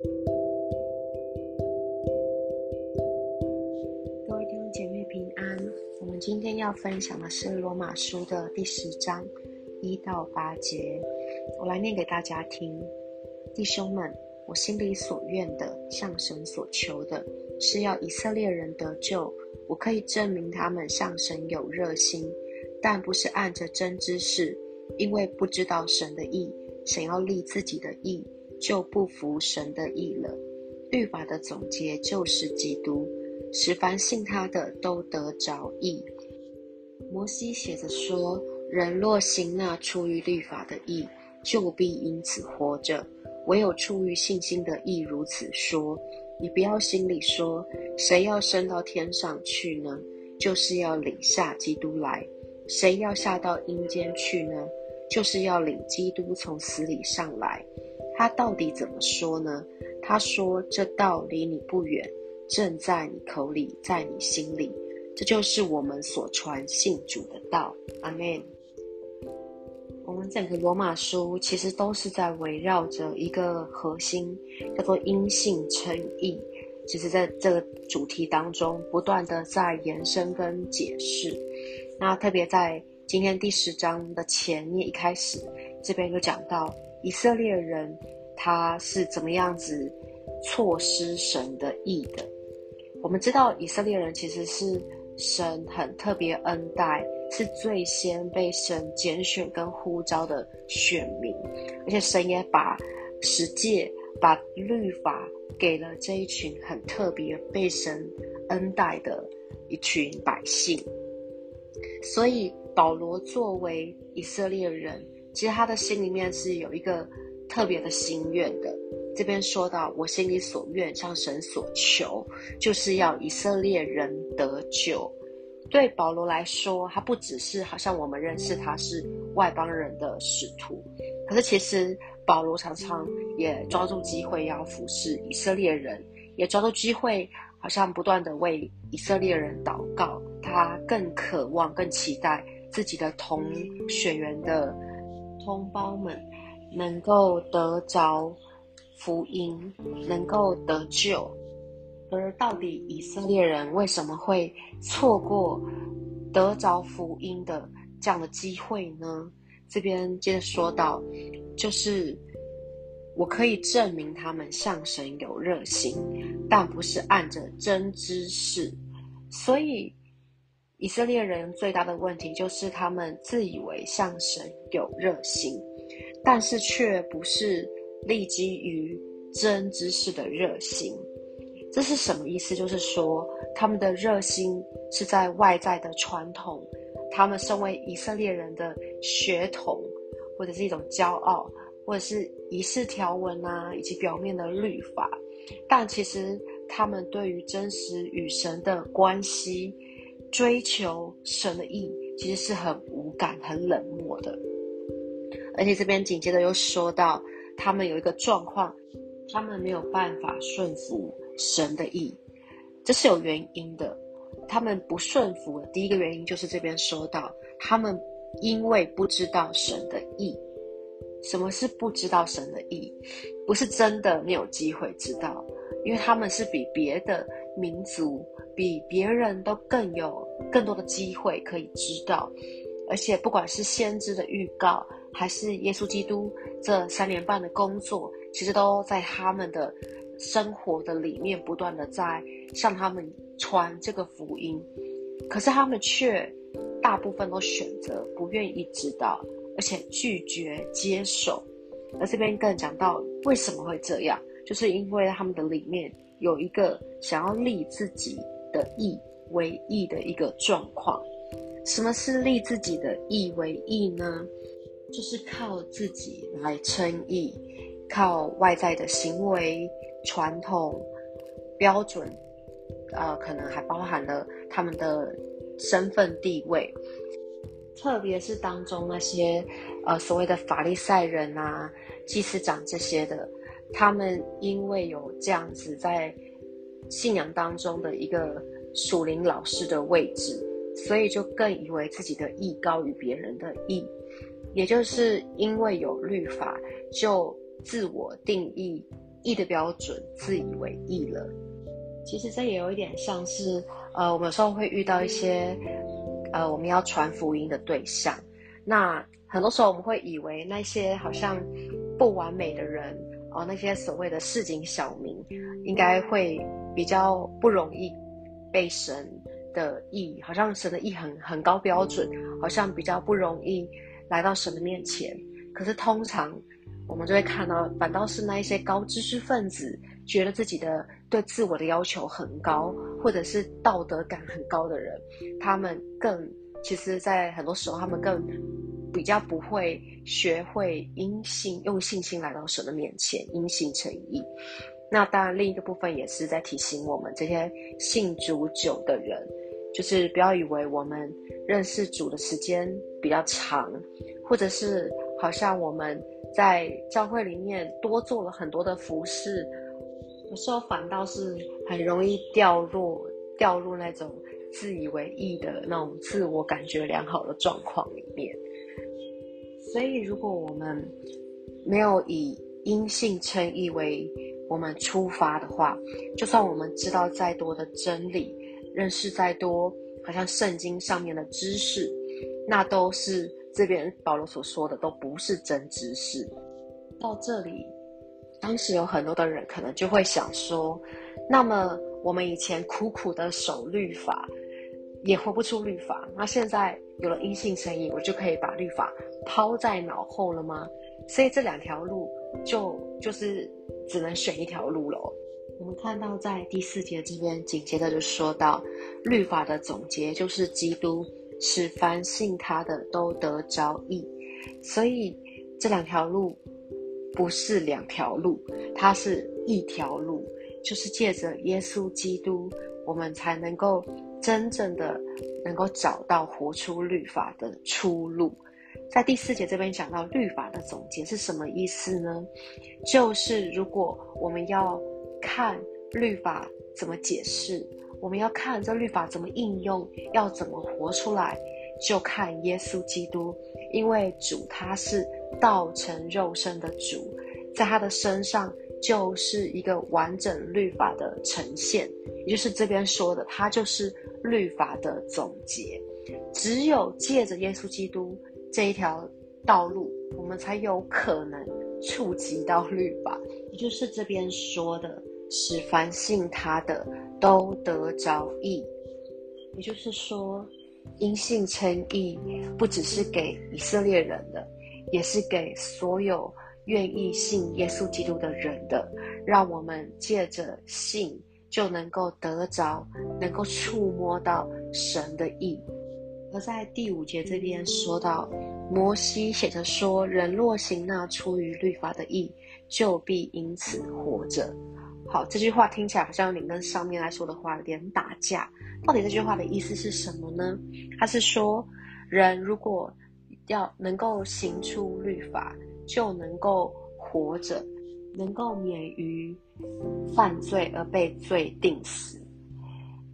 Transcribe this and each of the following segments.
各位弟兄姐妹平安。我们今天要分享的是罗马书的第十章一到八节，我来念给大家听。弟兄们，我心里所愿的，向神所求的，是要以色列人得救。我可以证明他们向神有热心，但不是按着真知识，因为不知道神的意，想要立自己的意，就不服神的意了。律法的总结就是基督，使凡信他的都得着义。摩西写着说：“人若行那出于律法的义，就必因此活着；唯有出于信心的义，如此说。”你不要心里说，谁要升到天上去呢？就是要领下基督来。谁要下到阴间去呢？就是要领基督从死里上来。他到底怎么说呢？他说：“这道离你不远，正在你口里，在你心里。”这就是我们所传信主的道。阿门。我们整个罗马书其实都是在围绕着一个核心，叫做因信称义。其实在这个主题当中，不断的在延伸跟解释。那特别在今天第十章的前面一开始，这边就讲到以色列人他是怎么样子错失神的意的。我们知道以色列人其实是神很特别恩待。是最先被神拣选跟呼召的选民，而且神也把十诫、把律法给了这一群很特别被神恩待的一群百姓。所以保罗作为以色列人，其实他的心里面是有一个特别的心愿的。这边说到，我心里所愿向神所求，就是要以色列人得救。对保罗来说，他不只是好像我们认识他是外邦人的使徒，可是其实保罗常常也抓住机会要服侍以色列人，也抓住机会好像不断的为以色列人祷告。他更渴望、更期待自己的同血缘的同胞们能够得着福音，能够得救。而到底以色列人为什么会错过得着福音的这样的机会呢？这边接着说到，就是我可以证明他们向神有热心，但不是按着真知识。所以以色列人最大的问题就是他们自以为向神有热心，但是却不是立基于真知识的热心。这是什么意思？就是说，他们的热心是在外在的传统，他们身为以色列人的血统，或者是一种骄傲，或者是仪式条文啊，以及表面的律法。但其实他们对于真实与神的关系、追求神的意，其实是很无感、很冷漠的。而且这边紧接着又说到，他们有一个状况，他们没有办法顺服。神的意，这是有原因的。他们不顺服，第一个原因就是这边说到，他们因为不知道神的意。什么是不知道神的意？不是真的没有机会知道，因为他们是比别的民族、比别人都更有更多的机会可以知道。而且不管是先知的预告，还是耶稣基督这三年半的工作，其实都在他们的。生活的里面不断的在向他们传这个福音，可是他们却大部分都选择不愿意知道，而且拒绝接受。而这边更讲到为什么会这样，就是因为他们的里面有一个想要立自己的义为义的一个状况。什么是立自己的义为义呢？就是靠自己来称义，靠外在的行为。传统标准，呃，可能还包含了他们的身份地位，特别是当中那些呃所谓的法利赛人啊、祭司长这些的，他们因为有这样子在信仰当中的一个属灵老师的位置，所以就更以为自己的义高于别人的义，也就是因为有律法，就自我定义。义的标准自以为义了。其实这也有一点像是，呃，我们有时候会遇到一些，呃，我们要传福音的对象，那很多时候我们会以为那些好像不完美的人，哦，那些所谓的市井小民，应该会比较不容易被神的意，好像神的意很很高标准，好像比较不容易来到神的面前。可是通常我们就会看到，反倒是那一些高知识分子，觉得自己的对自我的要求很高，或者是道德感很高的人，他们更其实，在很多时候他们更比较不会学会因信用信心来到神的面前，因信诚意。那当然，另一个部分也是在提醒我们这些信主久的人。就是不要以为我们认识主的时间比较长，或者是好像我们在教会里面多做了很多的服饰，有时候反倒是很容易掉落掉入那种自以为意的那种自我感觉良好的状况里面。所以，如果我们没有以因信称义为我们出发的话，就算我们知道再多的真理。认识再多，好像圣经上面的知识，那都是这边保罗所说的，都不是真知识。到这里，当时有很多的人可能就会想说：，那么我们以前苦苦的守律法，也活不出律法，那现在有了阴性生意，我就可以把律法抛在脑后了吗？所以这两条路就就是只能选一条路喽。我们看到，在第四节这边紧接着就说到，律法的总结就是基督使凡信他的都得着义，所以这两条路不是两条路，它是一条路，就是借着耶稣基督，我们才能够真正的能够找到活出律法的出路。在第四节这边讲到律法的总结是什么意思呢？就是如果我们要看律法怎么解释，我们要看这律法怎么应用，要怎么活出来，就看耶稣基督，因为主他是道成肉身的主，在他的身上就是一个完整律法的呈现，也就是这边说的，他就是律法的总结。只有借着耶稣基督这一条道路，我们才有可能触及到律法，也就是这边说的。使凡信他的都得着义，也就是说，因信称义不只是给以色列人的，也是给所有愿意信耶稣基督的人的。让我们借着信就能够得着，能够触摸到神的意。而在第五节这边说到，摩西写着说：“人若行那出于律法的义，就必因此活着。”好，这句话听起来好像你跟上面来说的话有点打架。到底这句话的意思是什么呢？他是说，人如果要能够行出律法，就能够活着，能够免于犯罪而被罪定死。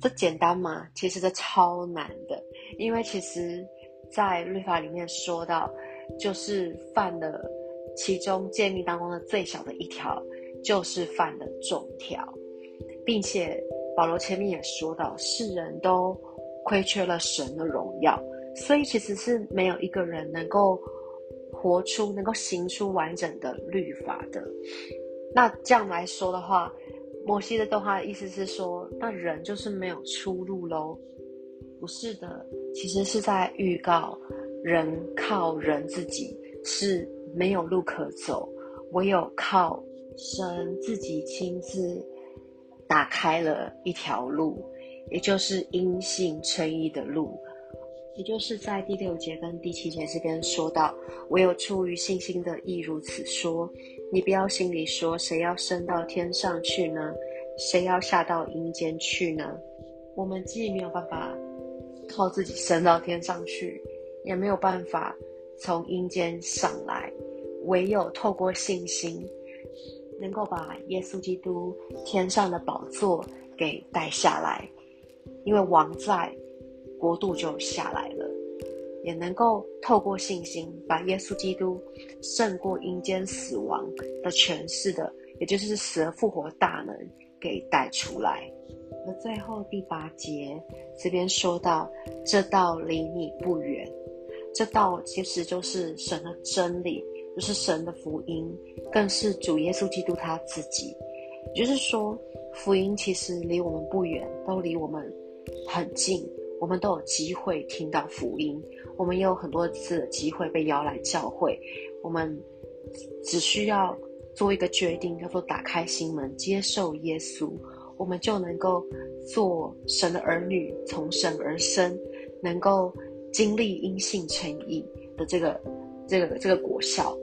这简单吗？其实这超难的，因为其实，在律法里面说到，就是犯了其中诫命当中的最小的一条。就是犯了重条，并且保罗前面也说到，世人都亏缺了神的荣耀，所以其实是没有一个人能够活出、能够行出完整的律法的。那这样来说的话，摩西的动画的意思是说，那人就是没有出路喽？不是的，其实是在预告人靠人自己是没有路可走，唯有靠。神自己亲自打开了一条路，也就是因信称义的路，也就是在第六节跟第七节这边说到，唯有出于信心的亦如此说。你不要心里说，谁要升到天上去呢？谁要下到阴间去呢？我们既没有办法靠自己升到天上去，也没有办法从阴间上来，唯有透过信心。能够把耶稣基督天上的宝座给带下来，因为王在，国度就下来了；也能够透过信心，把耶稣基督胜过阴间死亡的权势的也就是死而复活大能给带出来。而最后第八节这边说到，这道离你不远，这道其实就是神的真理，就是神的福音，更是主耶稣基督他自己。也就是说，福音其实离我们不远，都离我们很近，我们都有机会听到福音。我们也有很多次的机会被邀来教会，我们只需要做一个决定，叫做打开心门，接受耶稣。我们就能够做神的儿女，从神而生，能够经历因信成义的这个、这个、这个果效。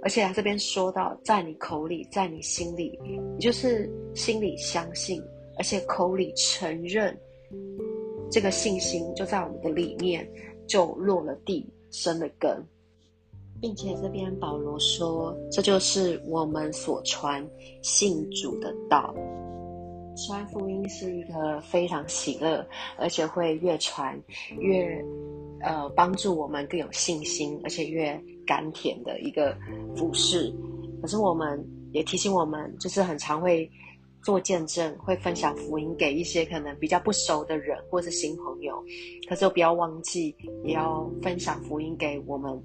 而且他这边说到，在你口里，在你心里，也就是心里相信，而且口里承认，这个信心就在我们的里面就落了地，生了根，并且这边保罗说，这就是我们所传信主的道。传福音是一个非常喜乐，而且会越传越呃帮助我们更有信心，而且越甘甜的一个服饰。可是我们也提醒我们，就是很常会做见证，会分享福音给一些可能比较不熟的人或是新朋友。可是不要忘记，也要分享福音给我们。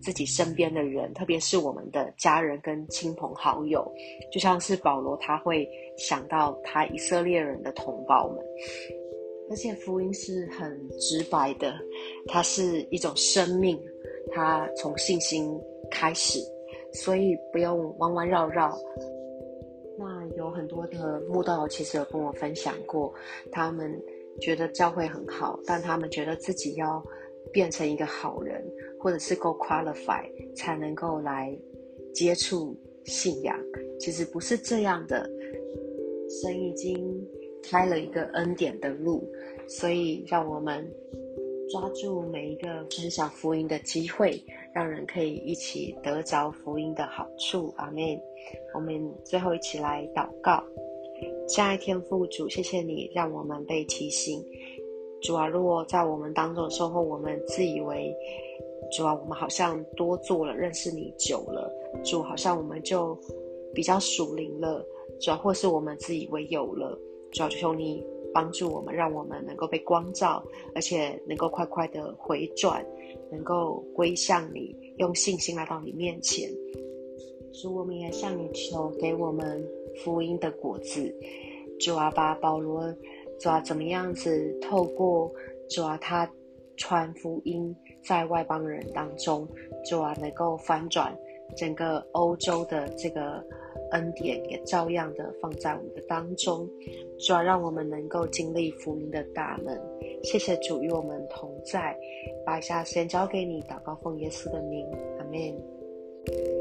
自己身边的人，特别是我们的家人跟亲朋好友，就像是保罗，他会想到他以色列人的同胞们。而且福音是很直白的，它是一种生命，它从信心开始，所以不用弯弯绕绕。那有很多的慕道其实有跟我分享过，他们觉得教会很好，但他们觉得自己要。变成一个好人，或者是够 qualify 才能够来接触信仰，其实不是这样的。神已经开了一个恩典的路，所以让我们抓住每一个分享福音的机会，让人可以一起得着福音的好处。阿门。我们最后一起来祷告，下一天父主，谢谢你让我们被提醒。主啊，如果在我们当中收获，我们自以为主啊，我们好像多做了，认识你久了，主好像我们就比较属灵了，主要或是我们自以为有了，主要求你帮助我们，让我们能够被光照，而且能够快快的回转，能够归向你，用信心来到你面前。主，我们也向你求，给我们福音的果子。主啊，把保罗。主啊，怎么样子透过主啊，他传福音在外邦人当中，主啊，能够翻转整个欧洲的这个恩典，也照样的放在我们的当中，主啊，让我们能够经历福音的大门。谢谢主与我们同在，把下时间交给你，祷告奉耶稣的名，阿门。